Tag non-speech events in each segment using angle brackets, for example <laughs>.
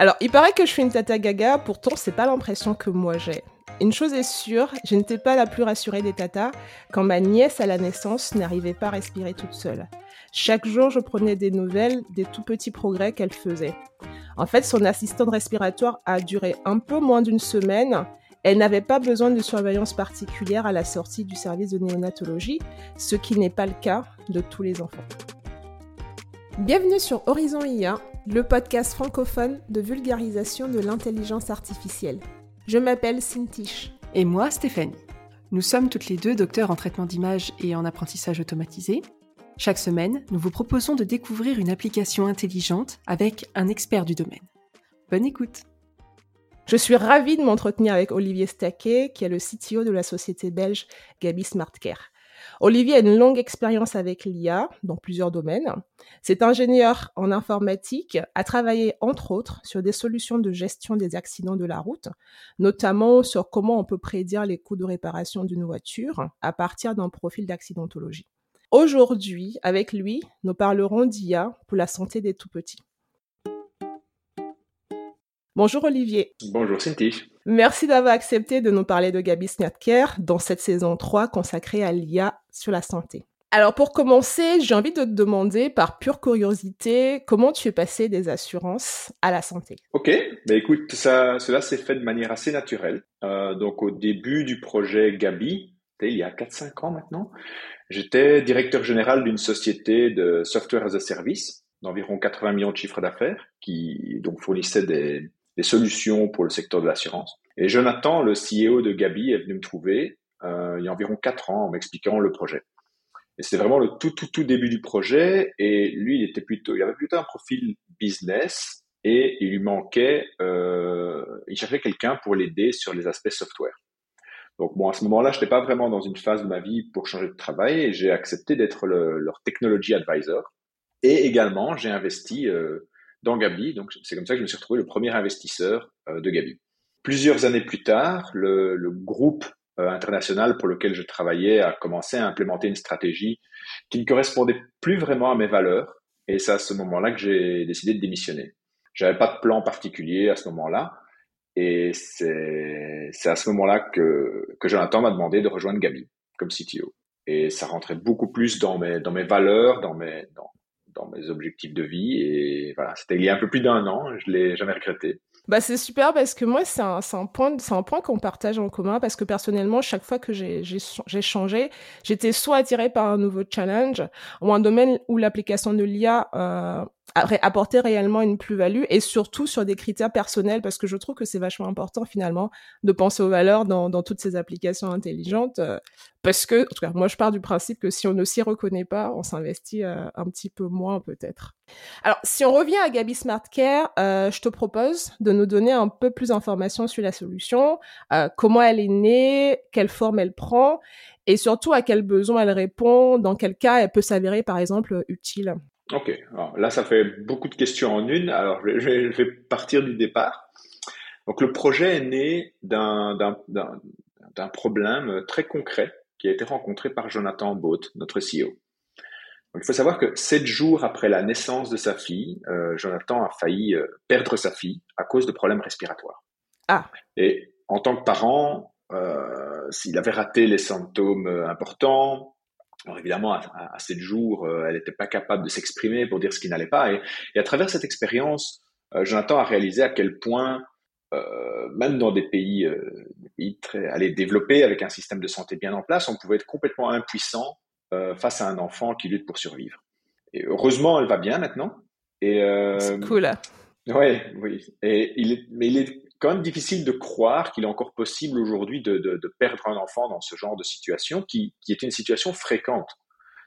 Alors, il paraît que je suis une tata gaga, pourtant, c'est pas l'impression que moi j'ai. Une chose est sûre, je n'étais pas la plus rassurée des tatas quand ma nièce à la naissance n'arrivait pas à respirer toute seule. Chaque jour, je prenais des nouvelles des tout petits progrès qu'elle faisait. En fait, son assistante respiratoire a duré un peu moins d'une semaine. Elle n'avait pas besoin de surveillance particulière à la sortie du service de néonatologie, ce qui n'est pas le cas de tous les enfants. Bienvenue sur Horizon IA, le podcast francophone de vulgarisation de l'intelligence artificielle. Je m'appelle Cintiche. Et moi, Stéphanie. Nous sommes toutes les deux docteurs en traitement d'image et en apprentissage automatisé. Chaque semaine, nous vous proposons de découvrir une application intelligente avec un expert du domaine. Bonne écoute Je suis ravie de m'entretenir avec Olivier Staquet, qui est le CTO de la société belge Gabi Smartcare. Olivier a une longue expérience avec l'IA dans plusieurs domaines. C'est ingénieur en informatique, a travaillé entre autres sur des solutions de gestion des accidents de la route, notamment sur comment on peut prédire les coûts de réparation d'une voiture à partir d'un profil d'accidentologie. Aujourd'hui, avec lui, nous parlerons d'IA pour la santé des tout-petits. Bonjour Olivier. Bonjour Cynthia. Merci d'avoir accepté de nous parler de Gabi Snapcare dans cette saison 3 consacrée à l'IA sur la santé. Alors pour commencer, j'ai envie de te demander par pure curiosité comment tu es passé des assurances à la santé? Ok, bah écoute, ça, cela s'est fait de manière assez naturelle. Euh, donc au début du projet Gabi, il y a 4-5 ans maintenant, J'étais directeur général d'une société de software as a service d'environ 80 millions de chiffres d'affaires qui fournissait des, des, solutions pour le secteur de l'assurance. Et Jonathan, le CEO de Gabi, est venu me trouver euh, il y a environ 4 ans en m'expliquant le projet. Et c'était vraiment le tout tout tout début du projet. Et lui, il était plutôt, il avait plutôt un profil business et il lui manquait, euh, il cherchait quelqu'un pour l'aider sur les aspects software. Donc bon, à ce moment-là, je n'étais pas vraiment dans une phase de ma vie pour changer de travail j'ai accepté d'être le, leur technology advisor. Et également, j'ai investi euh, dans Gabi. Donc c'est comme ça que je me suis retrouvé le premier investisseur euh, de Gabi. Plusieurs années plus tard, le, le groupe euh, international pour lequel je travaillais a commencé à implémenter une stratégie qui ne correspondait plus vraiment à mes valeurs. Et c'est à ce moment-là que j'ai décidé de démissionner. J'avais pas de plan particulier à ce moment-là. Et c'est à ce moment-là que, que Jonathan m'a demandé de rejoindre Gabi comme CTO. Et ça rentrait beaucoup plus dans mes, dans mes valeurs, dans mes, dans, dans mes objectifs de vie. Et voilà, c'était il y a un peu plus d'un an, je l'ai jamais regretté. Bah c'est super parce que moi c'est un, un, point un point qu'on partage en commun parce que personnellement chaque fois que j'ai changé j'étais soit attirée par un nouveau challenge ou un domaine où l'application de l'IA euh, apporter réellement une plus-value et surtout sur des critères personnels parce que je trouve que c'est vachement important finalement de penser aux valeurs dans, dans toutes ces applications intelligentes euh, parce que en tout cas moi je pars du principe que si on ne s'y reconnaît pas on s'investit euh, un petit peu moins peut-être. Alors si on revient à Gabi Smart Care, euh, je te propose de nous donner un peu plus d'informations sur la solution, comment elle est née, quelle forme elle prend et surtout à quels besoins elle répond, dans quel cas elle peut s'avérer par exemple utile. Ok, Alors, là ça fait beaucoup de questions en une. Alors je vais, je vais partir du départ. Donc le projet est né d'un problème très concret qui a été rencontré par Jonathan Boat, notre CEO. Donc, il faut savoir que sept jours après la naissance de sa fille, euh, Jonathan a failli euh, perdre sa fille à cause de problèmes respiratoires. Ah. Et en tant que parent, euh, s'il avait raté les symptômes euh, importants, alors évidemment, à, à, 7 jours, euh, elle n'était pas capable de s'exprimer pour dire ce qui n'allait pas. Et, et, à travers cette expérience, euh, Jonathan a réalisé à quel point, euh, même dans des pays, euh, des pays très allez, développés, avec un système de santé bien en place, on pouvait être complètement impuissant euh, face à un enfant qui lutte pour survivre. Et heureusement, elle va bien maintenant. Et c'est cool. Ouais, oui. Et il est, mais il est quand même difficile de croire qu'il est encore possible aujourd'hui de, de, de, perdre un enfant dans ce genre de situation qui, qui est une situation fréquente.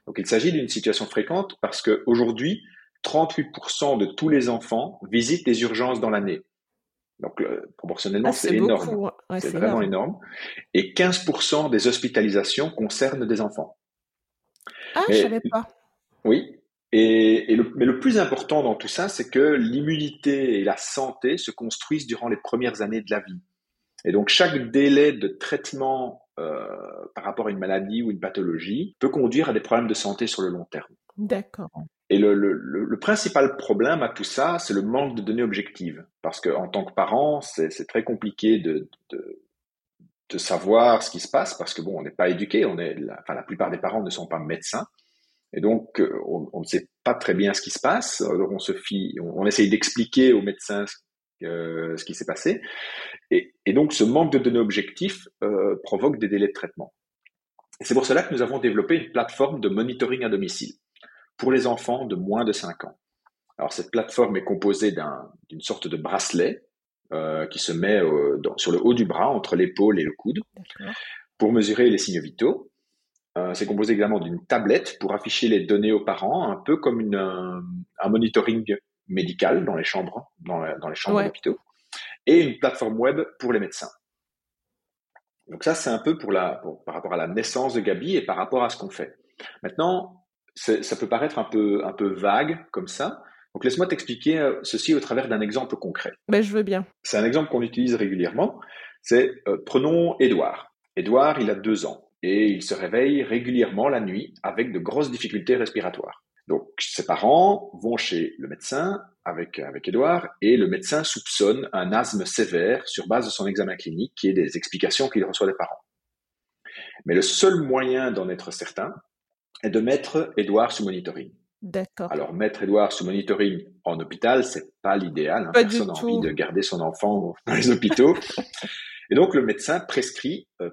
Donc il s'agit d'une situation fréquente parce qu'aujourd'hui, 38% de tous les enfants visitent les urgences dans l'année. Donc euh, proportionnellement, ah, c'est énorme. Ouais, c'est vraiment énorme. Et 15% des hospitalisations concernent des enfants. Ah, mais, je savais pas. Oui, et, et le, mais le plus important dans tout ça, c'est que l'immunité et la santé se construisent durant les premières années de la vie. Et donc chaque délai de traitement euh, par rapport à une maladie ou une pathologie peut conduire à des problèmes de santé sur le long terme. D'accord. Et le, le, le, principal problème à tout ça, c'est le manque de données objectives. Parce qu'en tant que parent, c'est très compliqué de, de, de, savoir ce qui se passe, parce que bon, on n'est pas éduqué, on est, la, enfin, la plupart des parents ne sont pas médecins. Et donc, euh, on, on, ne sait pas très bien ce qui se passe. Alors, on se fie, on, on essaye d'expliquer aux médecins euh, ce qui s'est passé. Et, et, donc, ce manque de données objectives euh, provoque des délais de traitement. C'est pour cela que nous avons développé une plateforme de monitoring à domicile pour les enfants de moins de 5 ans. Alors cette plateforme est composée d'une sorte de bracelet euh, qui se met sur le haut du bras, entre l'épaule et le coude, pour mesurer les signes vitaux. Euh, c'est composé également d'une tablette pour afficher les données aux parents, un peu comme une, un, monitoring médical dans les chambres, dans, dans les chambres d'hôpitaux, et une plateforme web pour les médecins. Donc ça, c'est un peu pour la, par rapport à la naissance de Gabi et par rapport à ce qu'on fait. Maintenant, ça peut paraître un peu, un peu vague comme ça. Donc laisse-moi t'expliquer euh, ceci au travers d'un exemple concret. Ben, je veux bien. C'est un exemple qu'on utilise régulièrement. C'est euh, prenons Édouard. Édouard, il a deux ans et il se réveille régulièrement la nuit avec de grosses difficultés respiratoires. Donc ses parents vont chez le médecin avec avec Édouard et le médecin soupçonne un asthme sévère sur base de son examen clinique qui est des explications qu'il reçoit des parents. Mais le seul moyen d'en être certain, est de mettre Edouard sous monitoring. D'accord. Alors, mettre Edouard sous monitoring en hôpital, c'est pas l'idéal. Hein. Personne n'a envie de garder son enfant dans les hôpitaux. <laughs> Et donc, le médecin prescrit euh,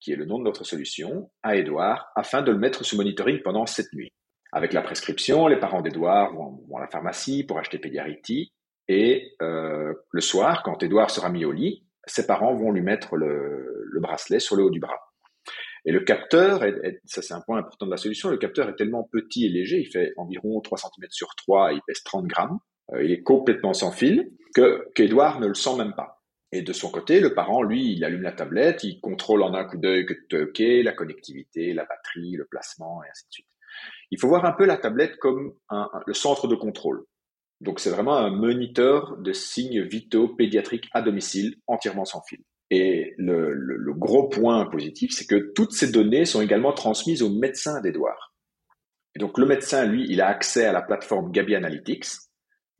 qui est le nom de notre solution, à Edouard, afin de le mettre sous monitoring pendant cette nuit. Avec la prescription, les parents d'Edouard vont, à la pharmacie pour acheter Pédiarity. Et euh, le soir, quand Edouard sera mis au lit, ses parents vont lui mettre le bracelet sur le haut du bras. Et le capteur, ça c'est un point important de la solution, le capteur est tellement petit et léger, il fait environ 3 cm sur 3, il pèse 30 grammes, euh, il est complètement sans fil, que qu'Edouard ne le sent même pas. Et de son côté, le parent, lui, il allume la tablette, il contrôle en un coup d'œil que OK, la connectivité, la batterie, le placement, et ainsi de suite. Il faut voir un peu la tablette comme le centre de contrôle. Donc c'est vraiment un moniteur de signes vitaux pédiatriques à domicile, entièrement sans fil. Et le, le, gros point positif, c'est que toutes ces données sont également transmises au médecin d'Edouard. Et donc le médecin, lui, il a accès à la plateforme Gabi Analytics.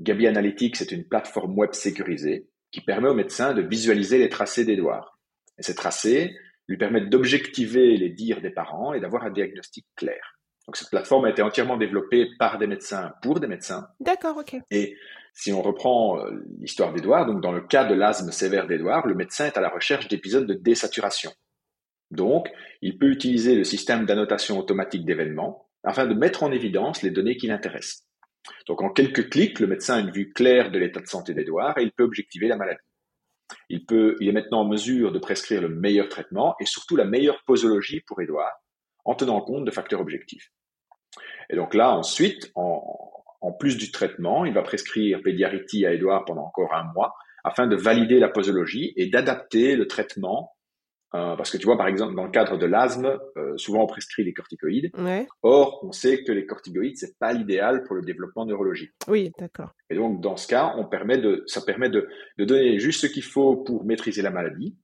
Gabi Analytics est une plateforme web sécurisée qui permet au médecin de visualiser les tracés d'Edouard. Et ces tracés lui permettent d'objectiver les dires des parents et d'avoir un diagnostic clair. Donc cette plateforme a été entièrement développée par des médecins pour des médecins. D'accord, ok. Et si on reprend euh, l'histoire d'Edouard, donc dans le cas de l'asthme sévère d'Edouard, le médecin est à la recherche d'épisodes de désaturation. Donc, il peut utiliser le système d'annotation automatique d'événements afin de mettre en évidence les données qui l'intéressent. Donc, en quelques clics, le médecin a une vue claire de l'état de santé d'Edouard et il peut objectiver la maladie. Il, est maintenant en mesure de prescrire le meilleur traitement et surtout la meilleure posologie pour Edouard en tenant compte de facteurs objectifs. Et donc là, ensuite, en, plus du traitement, il va prescrire Pédiarity à Edouard pendant encore un mois afin de valider la posologie et d'adapter le traitement. Euh, parce que tu vois, par exemple, dans le cadre de l'asthme, euh, souvent on prescrit les corticoïdes. Or, on sait que les corticoïdes, c'est pas l'idéal pour le développement neurologique. Oui, d'accord. Et donc, dans ce cas, on permet de, ça permet de, de donner juste ce qu'il faut pour maîtriser la maladie,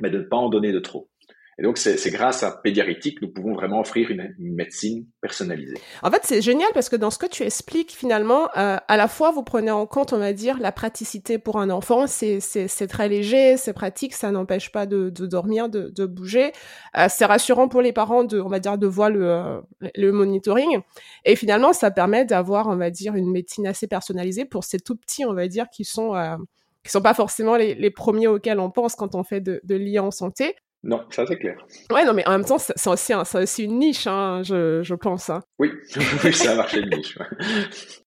mais de ne pas en donner de trop. Et donc, c'est grâce à Pédiarétique que nous pouvons vraiment offrir une, médecine personnalisée. En fait, c'est génial parce que dans ce que tu expliques, finalement, euh, à la fois, vous prenez en compte, on va dire, la praticité pour un enfant. C'est très léger, c'est pratique, ça n'empêche pas de, de, dormir, de, de bouger. Euh, c'est rassurant pour les parents de, on va dire, de voir le, euh, le monitoring. Et finalement, ça permet d'avoir, on va dire, une médecine assez personnalisée pour ces tout petits, on va dire, qui sont... Euh, qui sont pas forcément les, premiers auxquels on pense quand on fait de, de liens en santé. Non, ça c'est clair. Ouais, non, mais en même temps, c'est aussi, aussi, une niche, hein, je, je, pense. Hein. Oui, <laughs> ça a marché une niche.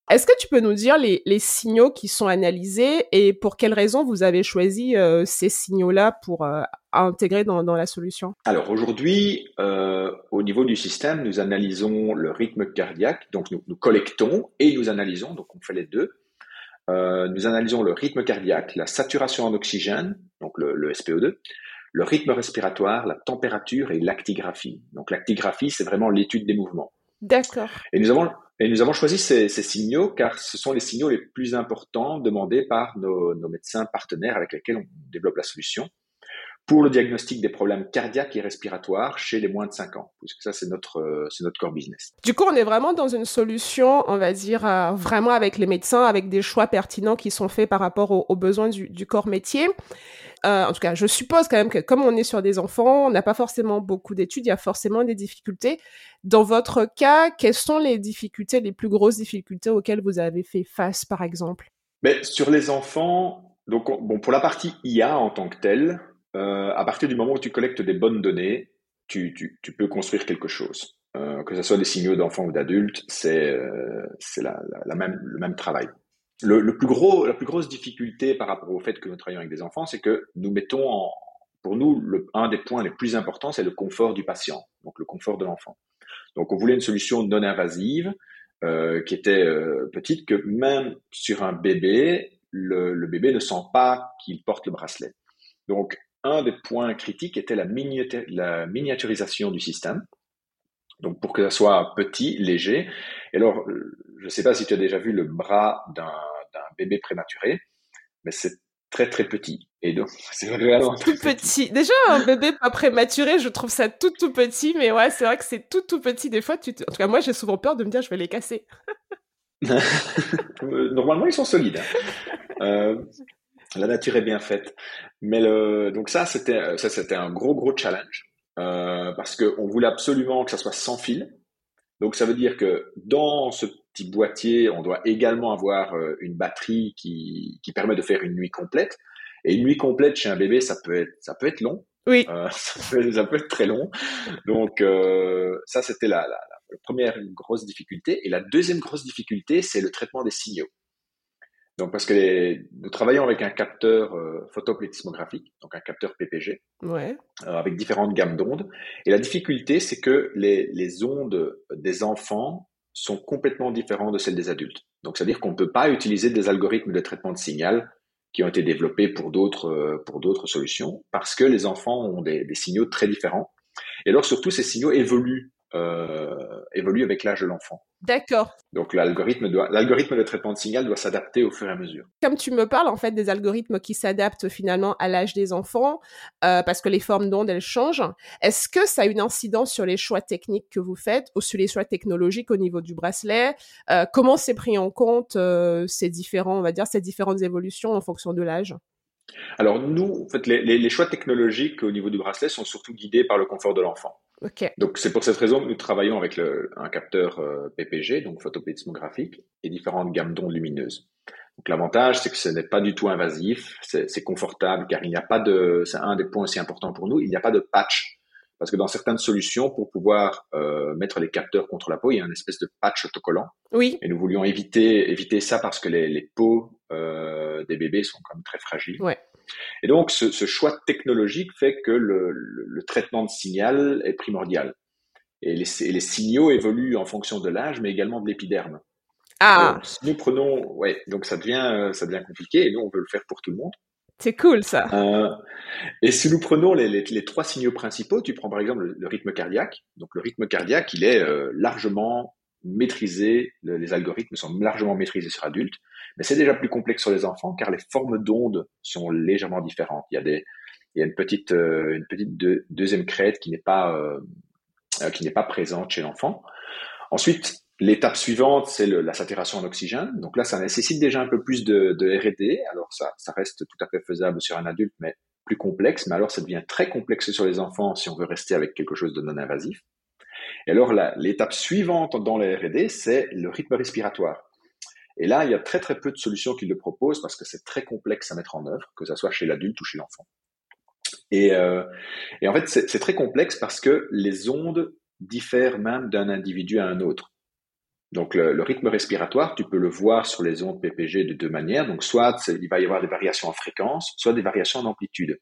Est-ce que tu peux nous dire les, les, signaux qui sont analysés et pour quelles raisons vous avez choisi euh, ces signaux-là pour euh, intégrer dans, dans, la solution? Alors aujourd'hui, euh, au niveau du système, nous analysons le rythme cardiaque, donc nous, nous collectons et nous analysons, donc on fait les deux. Nous analysons le rythme cardiaque, la saturation en oxygène, donc le, le SPO2, le rythme respiratoire, la température et l'actigraphie. Donc l'actigraphie, c'est vraiment l'étude des mouvements. D'accord. Et nous avons et nous avons choisi ces, ces, signaux car ce sont les signaux les plus importants demandés par nos, nos, médecins partenaires avec lesquels on développe la solution pour le diagnostic des problèmes cardiaques et respiratoires chez les moins de 5 ans, puisque ça, c'est notre, euh, c'est notre core business. Du coup, on est vraiment dans une solution, on va dire, euh, vraiment avec les médecins, avec des choix pertinents qui sont faits par rapport aux, besoins du, du, corps métier. Euh, en tout cas, je suppose quand même que comme on est sur des enfants, on n'a pas forcément beaucoup d'études, il y a forcément des difficultés. Dans votre cas, quelles sont les difficultés, les plus grosses difficultés auxquelles vous avez fait face, par exemple? Mais Sur les enfants, donc, bon, pour la partie IA en tant que telle, euh, à partir du moment où tu collectes des bonnes données, tu, tu, tu peux construire quelque chose. Euh, que ce soit des signaux d'enfants ou d'adultes, c'est euh, la, la, même, le même travail. Le, le, plus gros, la plus grosse difficulté par rapport au fait que nous travaillons avec des enfants, c'est que nous mettons en, pour nous, le, un des points les plus importants, c'est le confort du patient, donc le confort de l'enfant. Donc, on voulait une solution non invasive euh, qui était euh, petite, que même sur un bébé, le, le bébé ne sent pas qu'il porte le bracelet. Donc, un des points critiques était la, miniaturisation du système. Donc pour que ça soit petit, léger. Et alors, je ne sais pas si tu as déjà vu le bras d'un bébé prématuré, mais c'est très très petit. Et donc, <laughs> c'est vraiment tout petit. Déjà, un bébé pas prématuré, je trouve ça tout tout petit, mais ouais, c'est vrai que c'est tout tout petit. Des fois, tu en tout cas, moi, j'ai souvent peur de me dire, je vais les casser. <laughs> Normalement, ils sont solides. Hein. Euh, la nature est bien faite. Mais le, donc ça, c'était ça, c'était un gros gros challenge euh, parce qu'on voulait absolument que ça soit sans fil. Donc ça veut dire que dans ce petit boîtier, on doit également avoir euh, une batterie qui, qui permet de faire une nuit complète. Et une nuit complète chez un bébé, ça peut être ça peut être long. Oui. Euh, <laughs> ça, peut, ça, peut, être très long. Donc euh, ça, c'était la, la, la première grosse difficulté. Et la deuxième grosse difficulté, c'est le traitement des signaux. Donc, parce que nous travaillons avec un capteur euh, photoplétismographique, donc un capteur PPG, ouais. euh, avec différentes gammes d'ondes. Et la difficulté, c'est que les, les, ondes des enfants sont complètement différentes de celles des adultes. Donc, c'est-à-dire qu'on ne peut pas utiliser des algorithmes de traitement de signal qui ont été développés pour d'autres euh, pour d'autres solutions, parce que les enfants ont des, des, signaux très différents. Et alors, surtout, ces signaux évoluent euh, évolue avec l'âge de l'enfant. D'accord. Donc l'algorithme doit, l'algorithme de traitement de signal doit s'adapter au fur et à mesure. Comme tu me parles en fait des algorithmes qui s'adaptent finalement à l'âge des enfants, euh, parce que les formes d'ondes elles changent. Est-ce que ça a une incidence sur les choix techniques que vous faites ou sur les choix technologiques au niveau du bracelet? Euh, Comment c'est pris en compte euh, ces différents, on va dire, ces différentes évolutions en fonction de l'âge? Alors nous, en fait, les, les, les choix technologiques au niveau du bracelet sont surtout guidés par le confort de l'enfant. Donc c'est pour cette raison que nous travaillons avec le, un capteur euh, PPG, donc photoplétismographique, et différentes gammes d'ondes lumineuses. Donc l'avantage, c'est que ce n'est pas du tout invasif, c'est confortable, car il n'y a pas de, c'est un des points aussi importants pour nous, il n'y a pas de patch. Parce que dans certaines solutions, pour pouvoir euh, mettre les capteurs contre la peau, il y a une espèce de patch autocollant. Oui. Et nous voulions éviter éviter ça parce que les, les peaux euh, des bébés sont quand même très fragiles. Ouais. Et donc, ce, ce, choix technologique fait que le, le, le, traitement de signal est primordial. Et les, et les signaux évoluent en fonction de l'âge, mais également de l'épiderme. Ah. Donc, si nous prenons, ouais, donc ça devient, ça devient compliqué. Et nous, on veut le faire pour tout le monde. C'est cool ça. Euh, et si nous prenons les, les, les, trois signaux principaux, tu prends par exemple le, le, rythme cardiaque. Donc le rythme cardiaque, il est euh, largement maîtrisé, le, les algorithmes sont largement maîtrisés sur adultes, mais c'est déjà plus complexe sur les enfants car les formes d'ondes sont légèrement différentes. Il y a des, il y a une petite, euh, une petite de, deuxième crête qui n'est pas, euh, euh, pas présente chez l'enfant. Ensuite, L'étape suivante, c'est la saturation en oxygène. Donc là, ça nécessite déjà un peu plus de, de R&D. Alors ça, ça reste tout à fait faisable sur un adulte, mais plus complexe. Mais alors, ça devient très complexe sur les enfants si on veut rester avec quelque chose de non invasif. Et alors, l'étape suivante dans la R&D, c'est le rythme respiratoire. Et là, il y a très très peu de solutions qui le proposent parce que c'est très complexe à mettre en œuvre, que ce soit chez l'adulte ou chez l'enfant. Et, euh, et en fait, c'est très complexe parce que les ondes diffèrent même d'un individu à un autre. Donc le, le, rythme respiratoire, tu peux le voir sur les ondes PPG de deux manières. Donc soit il va y avoir des variations en fréquence, soit des variations en amplitude.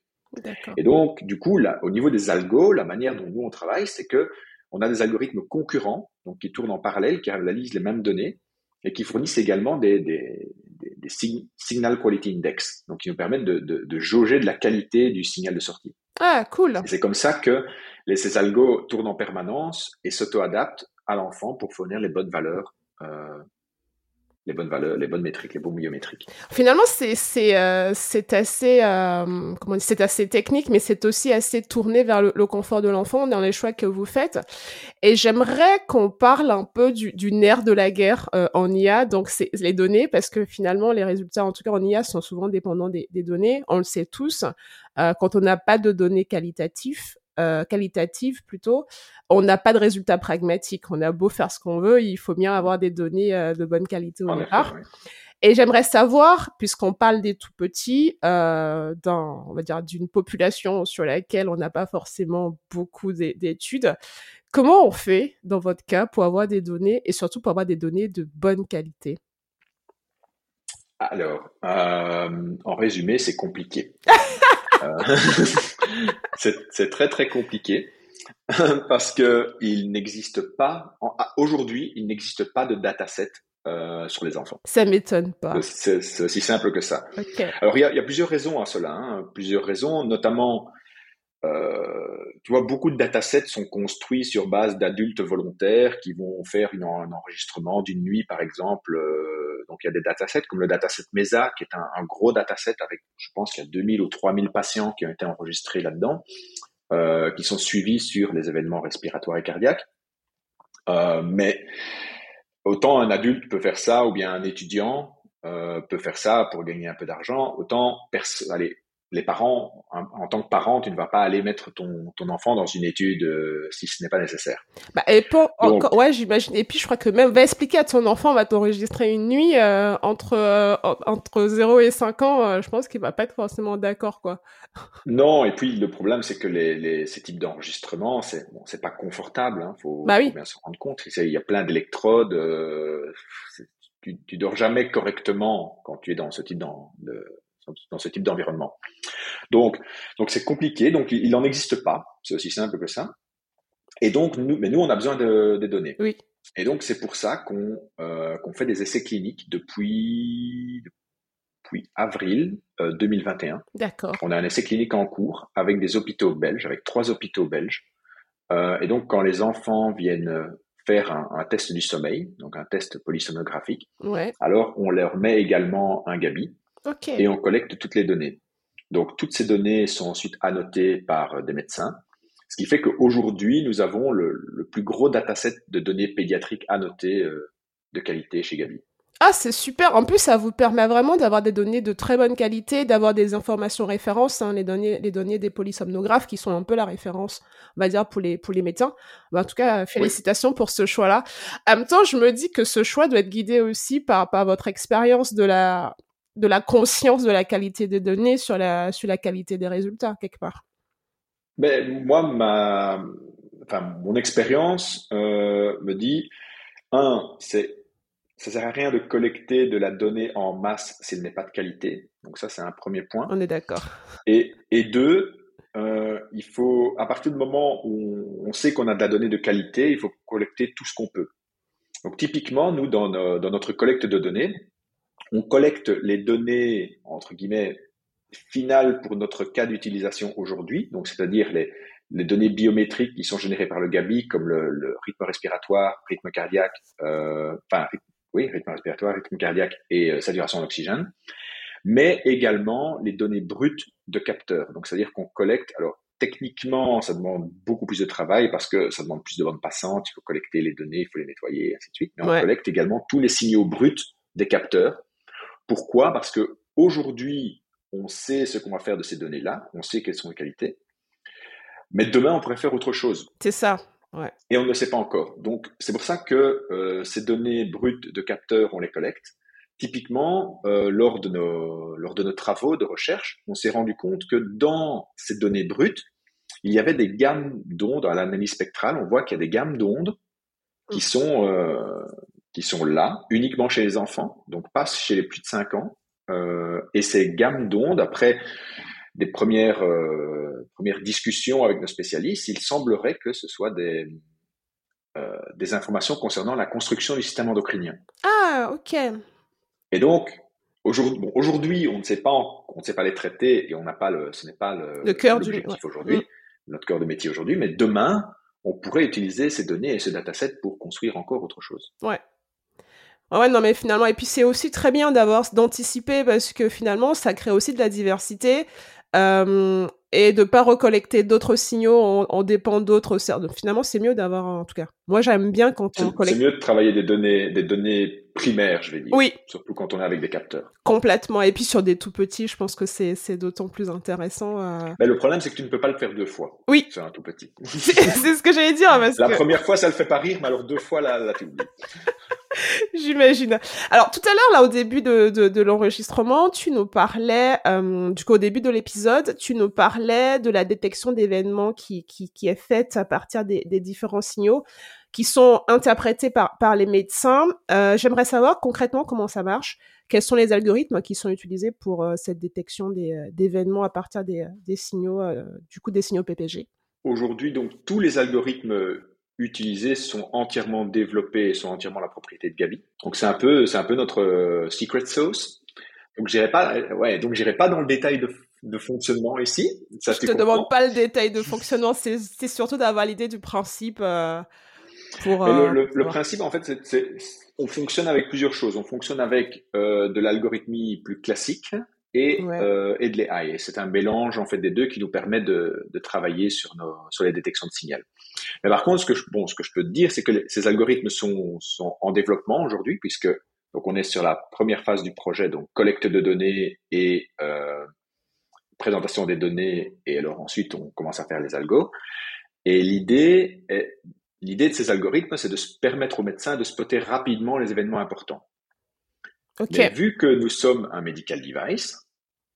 Et donc du coup, là, au niveau des algos, la manière dont nous on travaille, c'est que on a des algorithmes concurrents, donc qui tournent en parallèle, qui analysent les mêmes données et qui fournissent également des, des, des, des signal quality index, donc qui nous permettent de, de, de, jauger de la qualité du signal de sortie. Ah, cool. C'est comme ça que les, ces algos tournent en permanence et s'auto-adaptent à l'enfant pour fournir les bonnes valeurs euh, les bonnes valeurs, les bonnes métriques, les bons biométriques. Finalement, c'est c'est euh, assez euh, comment c'est assez technique, mais c'est aussi assez tourné vers le, confort de l'enfant dans les choix que vous faites. Et j'aimerais qu'on parle un peu du, du nerf de la guerre euh, en IA, donc c'est les données, parce que finalement les résultats, en tout cas en IA, sont souvent dépendants des, des données. On le sait tous. Euh, quand on n'a pas de données qualitatives, euh, qualitative plutôt, on n'a pas de résultats pragmatiques. On a beau faire ce qu'on veut, il faut bien avoir des données euh, de bonne qualité au départ. Et j'aimerais savoir, puisqu'on parle des tout petits, euh, on va dire d'une population sur laquelle on n'a pas forcément beaucoup d'études, comment on fait dans votre cas pour avoir des données et surtout pour avoir des données de bonne qualité? Alors, euh, en résumé, c'est compliqué. <laughs> <laughs> Euh, c'est très très compliqué <laughs> parce que il n'existe pas aujourd'hui, il n'existe pas de dataset euh, sur les enfants. Ça m'étonne pas. C'est aussi simple que ça. Alors il y, a, plusieurs raisons à cela, hein. plusieurs raisons, notamment euh, tu vois, beaucoup de datasets sont construits sur base d'adultes volontaires qui vont faire un enregistrement d'une nuit, par exemple. Euh, donc, il y a des datasets comme le dataset MESA, qui est un, gros dataset avec, je pense qu'il y a 2000 ou 3000 patients qui ont été enregistrés là-dedans, euh, qui sont suivis sur les événements respiratoires et cardiaques. Mais autant un adulte peut faire ça, ou bien un étudiant peut faire ça pour gagner un peu d'argent, autant, allez, les parents, en, tant que parent, tu ne vas pas aller mettre ton, ton enfant dans une étude euh, si ce n'est pas nécessaire. Bah, et pour, encore, ouais, j'imagine. Et puis, je crois que même, va expliquer à ton enfant, va t'enregistrer une nuit euh, entre, euh, entre 0 et 5 ans, je pense qu'il va pas être forcément d'accord, quoi. <laughs> Non, et puis le problème, c'est que les, les, ces types d'enregistrements, c'est bon, pas confortable, hein, faut, bah oui. faut, bien se rendre compte. Il y a plein d'électrodes, tu, tu dors jamais correctement quand tu es dans ce type de dans ce type d'environnement. Donc, donc c'est compliqué. Donc, il n'en existe pas. C'est aussi simple que ça. Et donc, nous, mais nous, on a besoin de, des données. Oui. Et donc, c'est pour ça qu'on euh, qu'on fait des essais cliniques depuis, depuis avril 2021. Euh, D'accord. On a un essai clinique en cours avec des hôpitaux belges, avec trois hôpitaux belges. Euh, et donc, quand les enfants viennent faire un, un, test du sommeil, donc un test polysomnographique, ouais. alors on leur met également un Gabi et on collecte toutes les données. Donc toutes ces données sont ensuite annotées par des médecins, ce qui fait qu'aujourd'hui, nous avons le, plus gros dataset de données pédiatriques annotées euh, de qualité chez Gabi. Ah, c'est super. En plus, ça vous permet vraiment d'avoir des données de très bonne qualité, d'avoir des informations références, hein, les données, les données des polysomnographes qui sont un peu la référence, on va dire pour les pour les médecins. en tout cas, félicitations pour ce choix-là. En même temps, je me dis que ce choix doit être guidé aussi par par votre expérience de la de la conscience de la qualité des données sur la, sur la qualité des résultats, quelque part ben, Moi, ma, enfin, mon expérience euh, me dit, un, c'est ça sert à rien de collecter de la donnée en masse s'il n'est pas de qualité. Donc ça, c'est un premier point. On est d'accord. Et, et deux, euh, il faut, à partir du moment où on sait qu'on a de la donnée de qualité, il faut collecter tout ce qu'on peut. Donc typiquement, nous, dans, dans notre collecte de données, on collecte les données, entre guillemets, finales pour notre cas d'utilisation aujourd'hui, donc c'est-à-dire les, les, données biométriques qui sont générées par le Gabi, comme le, rythme respiratoire, rythme cardiaque, euh, enfin, oui, rythme respiratoire, rythme cardiaque et euh, saturation d'oxygène, mais également les données brutes de capteurs. Donc, c'est-à-dire qu'on collecte, alors, techniquement, ça demande beaucoup plus de travail parce que ça demande plus de bandes passantes, il faut collecter les données, il faut les nettoyer, ainsi de suite. Mais on collecte également tous les signaux bruts des capteurs pourquoi? Parce que aujourd'hui, on sait ce qu'on va faire de ces données-là, on sait quelles sont les qualités, mais demain, on pourrait faire autre chose. C'est ça. Ouais. Et on ne le sait pas encore. Donc, c'est pour ça que euh, ces données brutes de capteurs, on les collecte. Typiquement, euh, lors, de nos, lors de nos travaux de recherche, on s'est rendu compte que dans ces données brutes, il y avait des gammes d'ondes à l'analyse spectrale. On voit qu'il y a des gammes d'ondes qui sont euh, qui sont là, uniquement chez les enfants, donc pas chez les plus de 5 ans. Euh, et ces gammes d'ondes, après des premières, euh, premières discussions avec nos spécialistes, il semblerait que ce soit des, euh, des informations concernant la construction du système endocrinien. Ah, ok. Et donc, aujourd'hui, bon, aujourd'hui on ne sait pas, on ne sait pas les traiter et on n'a pas le, ce n'est pas le, le cœur du aujourd'hui, mm. notre cœur de métier aujourd'hui, mais demain, on pourrait utiliser ces données et ce dataset pour construire encore autre chose. Ouais. Ouais, non, mais finalement, et puis c'est aussi très bien d'avoir d'anticiper parce que finalement, ça crée aussi de la diversité. Euh, et de pas recollecter d'autres signaux en, dépend d'autres Finalement, c'est mieux d'avoir, en tout cas. Moi, j'aime bien quand on collecte. C'est mieux de travailler des données, des données primaires, je vais dire. Oui. Surtout quand on est avec des capteurs. Complètement. Et puis sur des tout petits, je pense que c'est, c'est d'autant plus intéressant. Euh. Mais le problème, c'est que tu ne peux pas le faire deux fois. Oui. C'est un tout petit. <laughs> c'est ce que j'allais dire. Parce la première fois, ça le fait pas rire, mais alors deux fois, là, là tu oublies. <laughs> J'imagine. Alors tout à l'heure, là, au début de, de, de l'enregistrement, tu nous parlais, euh, du coup, au début de l'épisode, tu nous parlais de la détection d'événements qui, qui, qui est faite à partir des, des différents signaux qui sont interprétés par, par les médecins. Euh, J'aimerais savoir concrètement comment ça marche. Quels sont les algorithmes qui sont utilisés pour euh, cette détection euh, d'événements à partir des, des signaux, euh, du coup, des signaux PPG Aujourd'hui, donc, tous les algorithmes utilisés sont entièrement développés et sont entièrement la propriété de Gabi. Donc c'est un peu, c'est un peu notre secret sauce. Donc j'irai pas, ouais, donc j'irai pas dans le détail de, de fonctionnement ici. Ça, Je te demande pas le détail de fonctionnement, c'est surtout d'avoir l'idée du principe. Euh, pour, euh, le, le, principe, en fait, c'est on fonctionne avec plusieurs choses. On fonctionne avec euh, de l'algorithmie plus classique et, euh, et de l'AI. C'est un mélange en fait des deux qui nous permet de, de travailler sur, nos, sur les détections de signal. Mais par contre, ce que je, bon, ce que je peux te dire, c'est que ces algorithmes sont, sont en développement aujourd'hui, puisque donc on est sur la première phase du projet, donc collecte de données et euh, présentation des données, et alors ensuite on commence à faire les algos. Et l'idée, l'idée de ces algorithmes, c'est de se permettre aux médecins de spotter rapidement les événements importants. Okay. Mais vu que nous sommes un medical device,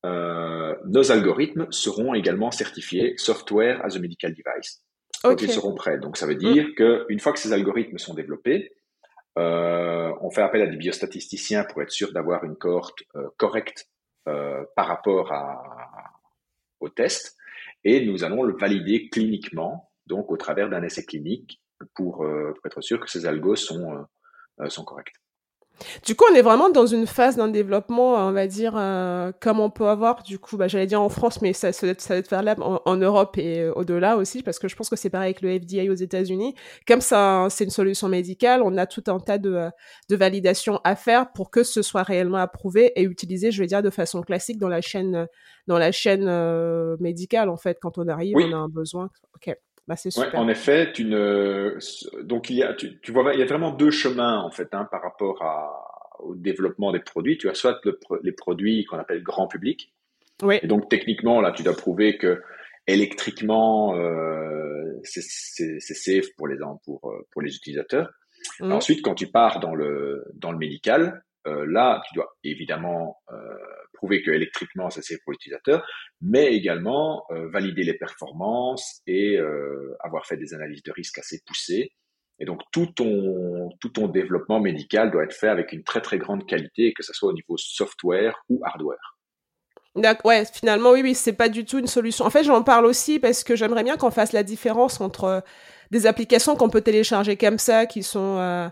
euh, nos algorithmes seront également certifiés Software as a Medical Device. Donc ils seront prêts. Donc ça veut dire mm. qu'une fois que ces algorithmes sont développés, euh, on fait appel à des biostatisticiens pour être sûr d'avoir une cohorte euh, correcte euh, par rapport à, au test, et nous allons le valider cliniquement, donc au travers d'un essai clinique, pour, euh, pour, être sûr que ces algos sont, euh, sont corrects. Du coup, on est vraiment dans une phase d'un développement, on va dire, euh, comme on peut avoir, du coup, bah, j'allais dire en France, mais ça, ça, va être là en, Europe et euh, au-delà aussi, parce que je pense que c'est pareil avec le FDA aux États-Unis. Comme ça, c'est une solution médicale, on a tout un tas de, de validations à faire pour que ce soit réellement approuvé et utilisé, je vais dire, de façon classique dans la chaîne, dans la chaîne euh, médicale, en fait, quand on arrive, on a un besoin. Ok. Bah, c'est super. Ouais, en effet, tu ne... donc il y a, tu, tu, vois, il y a vraiment deux chemins en fait hein, par rapport à, au développement des produits. Tu as soit le, les produits qu'on appelle grand public, oui. et donc techniquement là, tu dois prouver que électriquement euh, c'est safe pour les pour pour les utilisateurs. Mmh. Ensuite, quand tu pars dans le dans le médical, euh, là, tu dois évidemment euh, prouver que électriquement c'est pour l'utilisateur, mais également euh, valider les performances et euh, avoir fait des analyses de risque assez poussées. Et donc tout ton tout ton développement médical doit être fait avec une très très grande qualité, que ce soit au niveau software ou hardware. Ouais, finalement, oui, oui, c'est pas du tout une solution. En fait, j'en parle aussi parce que j'aimerais bien qu'on fasse la différence entre des applications qu'on peut télécharger comme ça, qui sont euh,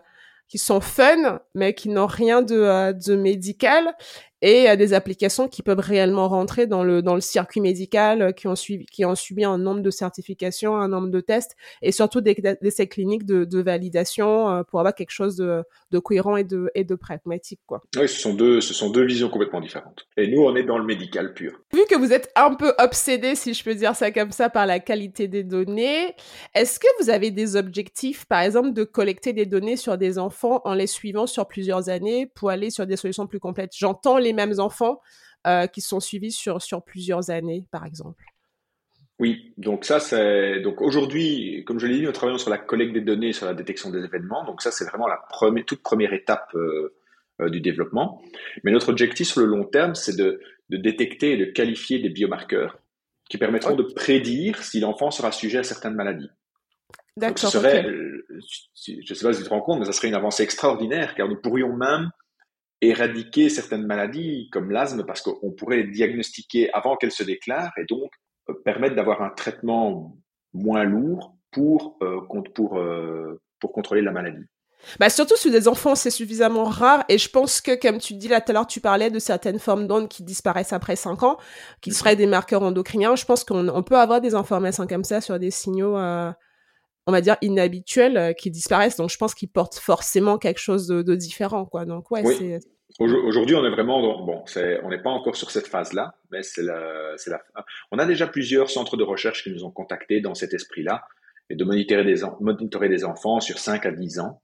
qui sont fun, mais qui n'ont rien de, euh, de médical, et euh, des applications qui peuvent réellement rentrer dans le dans le circuit médical, euh, qui ont suivi qui ont subi un nombre de certifications, un nombre de tests, et surtout des, des essais cliniques de, de validation pour avoir quelque chose de, de cohérent et de et de pragmatique, quoi. Oui, ce sont deux ce sont deux visions complètement différentes. Et nous, on est dans le médical pur. Vu que vous êtes un peu obsédé, si je peux dire ça comme ça, par la qualité des données, est-ce que vous avez des objectifs, par exemple, de collecter des données sur des enfants en les suivant sur plusieurs années pour aller sur des solutions plus complètes? J'entends les mêmes enfants euh, qui sont suivis sur, sur plusieurs années, par exemple. Oui, donc ça c'est donc aujourd'hui, comme je l'ai dit, nous travaillons sur la collecte des données, sur la détection des événements. Donc ça c'est vraiment la première, toute première étape euh, euh, du développement. Mais notre objectif sur le long terme, c'est de, de, détecter et de qualifier des biomarqueurs qui permettront de prédire si l'enfant sera sujet à certaines maladies. D'accord. Ce serait, je ne sais pas si tu te rends compte, mais ça serait une avancée extraordinaire, car nous pourrions même éradiquer certaines maladies comme l'asthme parce qu'on pourrait les diagnostiquer avant qu'elles se déclarent et donc euh, permettre d'avoir un traitement moins lourd pour, euh, pour, euh, pour contrôler la maladie. Bah surtout sur des enfants, c'est suffisamment rare. Et je pense que, comme tu dis là tout à l'heure, tu parlais de certaines formes d'ondes qui disparaissent après 5 ans, qui mhm. seraient des marqueurs endocriniens. Je pense qu'on on peut avoir des informations comme ça sur des signaux euh, on va dire, inhabituels qui disparaissent. Donc, je pense qu'ils portent forcément quelque chose de, différent, quoi. Donc, ouais, c'est Aujourd'hui, on est vraiment bon. on n'est pas encore sur cette phase-là, mais c'est la. On a déjà plusieurs centres de recherche qui nous ont contactés dans cet esprit-là et de monitorer des, monitorer des enfants sur 5 à 10 ans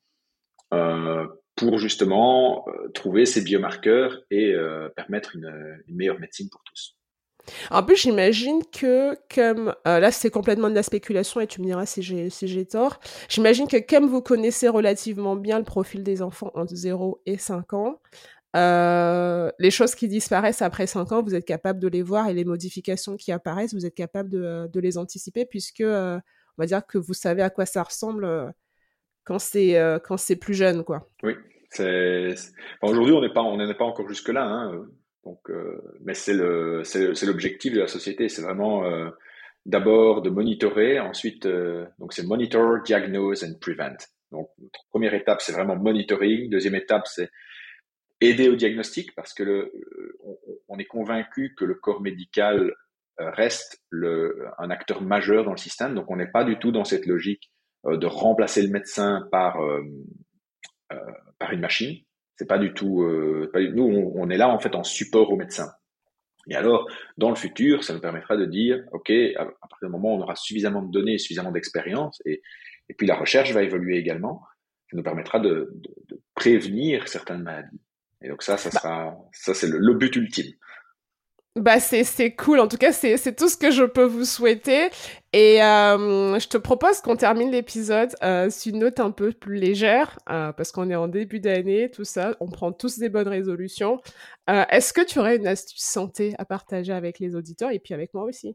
euh, pour justement euh, trouver ces biomarqueurs et euh, permettre une, une, meilleure médecine pour tous. En plus, j'imagine que comme là c'est complètement de la spéculation et tu me diras si j'ai si tort. J'imagine que comme vous connaissez relativement bien le profil des enfants entre 0 et 5 ans, euh, les choses qui disparaissent après 5 ans, vous êtes capable de les voir et les modifications qui apparaissent, vous êtes capable de, de les anticiper puisque euh, on va dire que vous savez à quoi ça ressemble euh, quand c'est quand c'est plus jeune, quoi. Oui, aujourd'hui on n'est pas on pas encore jusque là, hein, donc mais c'est le c'est l'objectif de la société, c'est vraiment d'abord de monitorer, ensuite donc c'est monitor, diagnose and prevent. Donc première étape c'est vraiment monitoring, deuxième étape c'est aider au diagnostic parce que le, on, est convaincu que le corps médical euh, reste le, un acteur majeur dans le système. Donc, on n'est pas du tout dans cette logique euh, de remplacer le médecin par euh, euh par une machine. C'est pas du tout. Pas, nous, on, on, est là en fait en support au médecin. Et alors, dans le futur, ça nous permettra de dire, ok, à, partir du moment où on aura suffisamment de données, suffisamment d'expérience, et, et puis la recherche va évoluer également, ça nous permettra de, de, de prévenir certaines maladies. Et donc ça, ça bah sera, ça c'est le, but ultime. Bah c'est cool. En tout cas, c'est tout ce que je peux vous souhaiter. Et euh, je te propose qu'on termine l'épisode euh, sur une note un peu plus légère, euh, parce qu'on est en début d'année, tout ça. On prend tous des bonnes résolutions. Est-ce que tu aurais une astuce santé à partager avec les auditeurs et puis avec moi aussi?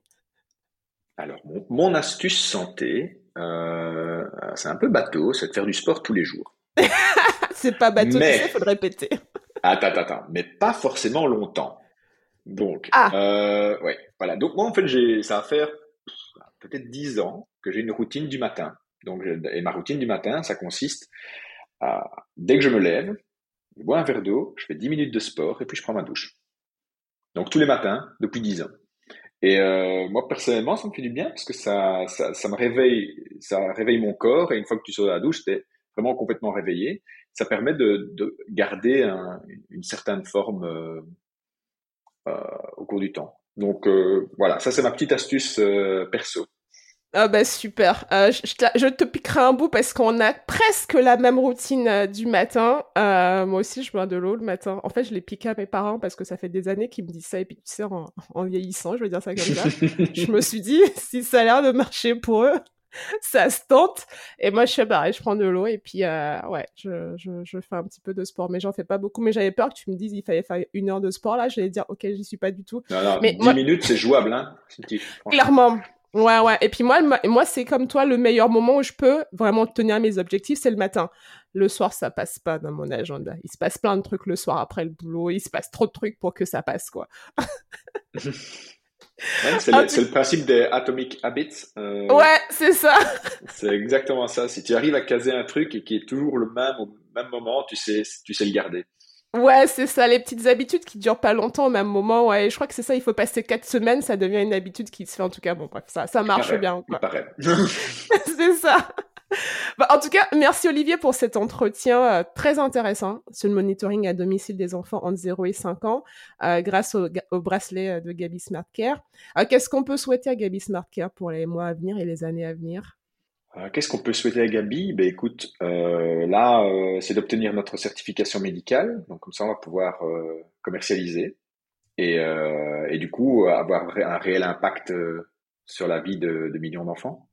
Alors mon, mon astuce santé, c'est un peu bateau, c'est de faire du sport tous les jours. <laughs> c'est pas bateau, Mais... tu sais, faut le répéter. Attends, attends, attends, mais pas forcément longtemps. Donc, ah. euh, ouais, voilà. Donc moi, en fait, j'ai, ça va faire peut-être dix ans que j'ai une routine du matin. Donc, et ma routine du matin, ça consiste à, dès que je me lève, je bois un verre d'eau, je fais dix minutes de sport et puis je prends ma douche. Donc tous les matins depuis dix ans. Et euh, moi personnellement, ça me fait du bien parce que ça, ça, ça, me réveille, ça réveille mon corps et une fois que tu sors de la douche, t'es vraiment complètement réveillé ça permet de, de garder un, une certaine forme euh, au cours du temps. Donc euh, voilà, ça c'est ma petite astuce euh, perso. Ah bah super. Euh, je, je, te piquerai un bout parce qu'on a presque la même routine euh, du matin. Euh, moi aussi, je bois de l'eau le matin. En fait, je l'ai piqué à mes parents parce que ça fait des années qu'ils me disent ça. Et puis, tu sais, en, en vieillissant, je veux dire ça comme ça, <laughs> je me suis dit, si ça a l'air de marcher pour eux, <laughs> ça se tente. Et moi, je fais pareil, je prends de l'eau et puis, euh, ouais, je, je, je, fais un petit peu de sport, mais j'en fais pas beaucoup. Mais j'avais peur que tu me dises il fallait faire une heure de sport là. J'allais dire, ok, j'y suis pas du tout. Non, non, mais 10 minutes, c'est jouable, hein. Clairement. Ouais, ouais. Et puis moi, moi, c'est comme toi, le meilleur moment où je peux vraiment tenir mes objectifs, c'est le matin. Le soir, ça passe pas dans mon agenda. Il se passe plein de trucs le soir après le boulot. Il se passe trop de trucs pour que ça passe, quoi. <laughs> c'est le, le, principe des Atomic Habits. Euh, ouais, c'est ça. c'est exactement ça. Si tu arrives à caser un truc et qui est toujours le même au même moment, tu sais, tu sais le garder. Ouais, c'est ça, les petites habitudes qui durent pas longtemps au même moment. Ouais, je crois que c'est ça, il faut passer quatre semaines, ça devient une habitude qui se fait en tout cas. Bon, bref, ça, ça marche bien. <laughs> <laughs> c'est ça. <laughs> Bah, en tout cas, merci Olivier pour cet entretien euh, très intéressant sur le monitoring à domicile des enfants entre 0 et 5 ans euh, grâce au, bracelet euh, de Gabi Smart Care. Qu'est-ce qu'on peut souhaiter à Gabi Smart Care pour les mois à venir et les années à venir? Qu'est-ce qu'on peut souhaiter à Gabi ben, Écoute, là, c'est d'obtenir notre certification médicale. Donc comme ça, on va pouvoir commercialiser et, du coup avoir un réel impact sur la vie de millions d'enfants.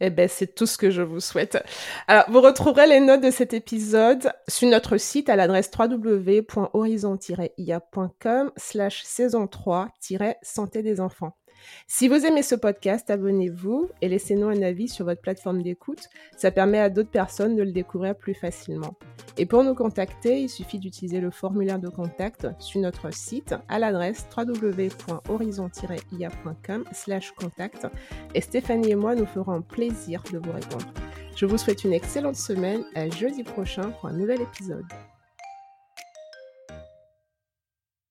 Eh ben, c'est tout ce que je vous souhaite. Alors, vous retrouverez les notes de cet épisode sur notre site à l'adresse www.horizon-ia.com slash saison 3-santé des enfants. Si vous aimez ce podcast, abonnez-vous et laissez-nous un avis sur votre plateforme d'écoute. Ça permet à d'autres personnes de le découvrir plus facilement. Et pour nous contacter, il suffit d'utiliser le formulaire de contact sur notre site à l'adresse www.horizon-ia.com contact et Stéphanie et moi nous ferons plaisir de vous répondre. Je vous souhaite une excellente semaine. À jeudi prochain pour un nouvel épisode.